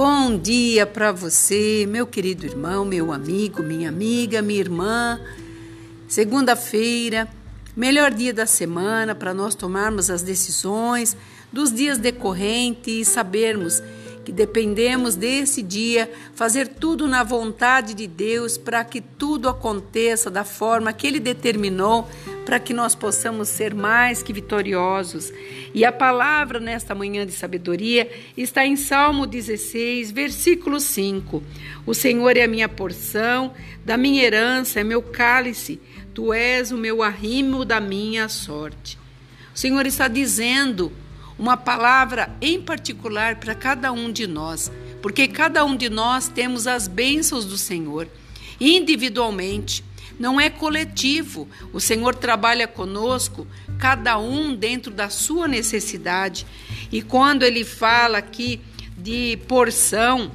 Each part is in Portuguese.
Bom dia para você, meu querido irmão, meu amigo, minha amiga, minha irmã. Segunda-feira, melhor dia da semana para nós tomarmos as decisões dos dias decorrentes e sabermos que dependemos desse dia, fazer tudo na vontade de Deus para que tudo aconteça da forma que Ele determinou, para que nós possamos ser mais que vitoriosos. E a palavra nesta manhã de sabedoria está em Salmo 16, versículo 5. O Senhor é a minha porção, da minha herança é meu cálice, tu és o meu arrimo da minha sorte. O Senhor está dizendo uma palavra em particular para cada um de nós, porque cada um de nós temos as bênçãos do Senhor individualmente. Não é coletivo. O Senhor trabalha conosco, cada um dentro da sua necessidade. E quando ele fala aqui de porção,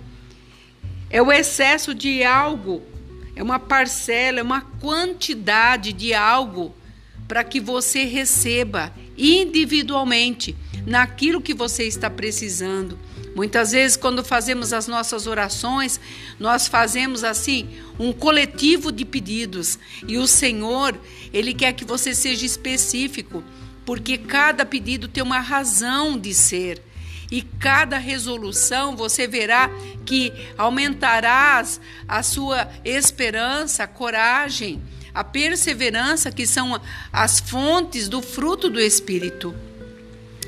é o excesso de algo, é uma parcela, é uma quantidade de algo para que você receba individualmente naquilo que você está precisando. Muitas vezes, quando fazemos as nossas orações, nós fazemos assim um coletivo de pedidos e o Senhor, Ele quer que você seja específico, porque cada pedido tem uma razão de ser. E cada resolução você verá que aumentarás a sua esperança, a coragem, a perseverança, que são as fontes do fruto do Espírito.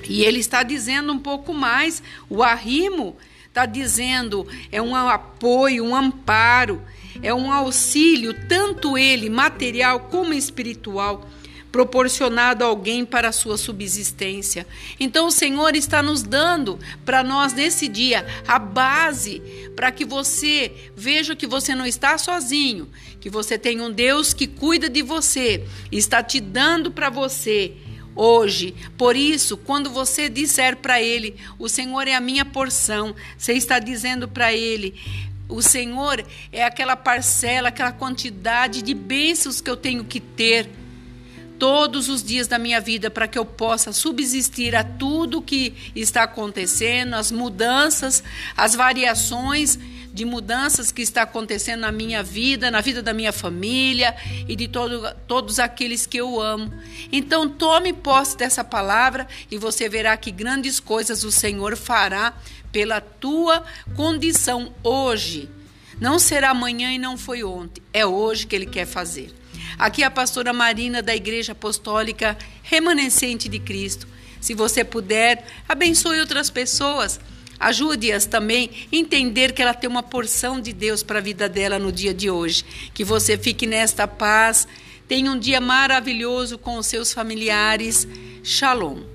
E ele está dizendo um pouco mais, o arrimo está dizendo é um apoio, um amparo, é um auxílio, tanto ele material como espiritual, proporcionado a alguém para a sua subsistência. Então o Senhor está nos dando para nós nesse dia a base para que você veja que você não está sozinho, que você tem um Deus que cuida de você, está te dando para você hoje. Por isso, quando você disser para ele, o Senhor é a minha porção, você está dizendo para ele, o Senhor é aquela parcela, aquela quantidade de bênçãos que eu tenho que ter todos os dias da minha vida para que eu possa subsistir a tudo que está acontecendo, as mudanças, as variações de mudanças que está acontecendo na minha vida, na vida da minha família e de todo, todos aqueles que eu amo. Então tome posse dessa palavra e você verá que grandes coisas o Senhor fará pela tua condição hoje. Não será amanhã e não foi ontem, é hoje que ele quer fazer. Aqui é a pastora Marina da Igreja Apostólica Remanescente de Cristo. Se você puder, abençoe outras pessoas. Ajude-as também a entender que ela tem uma porção de Deus para a vida dela no dia de hoje. Que você fique nesta paz. Tenha um dia maravilhoso com os seus familiares. Shalom.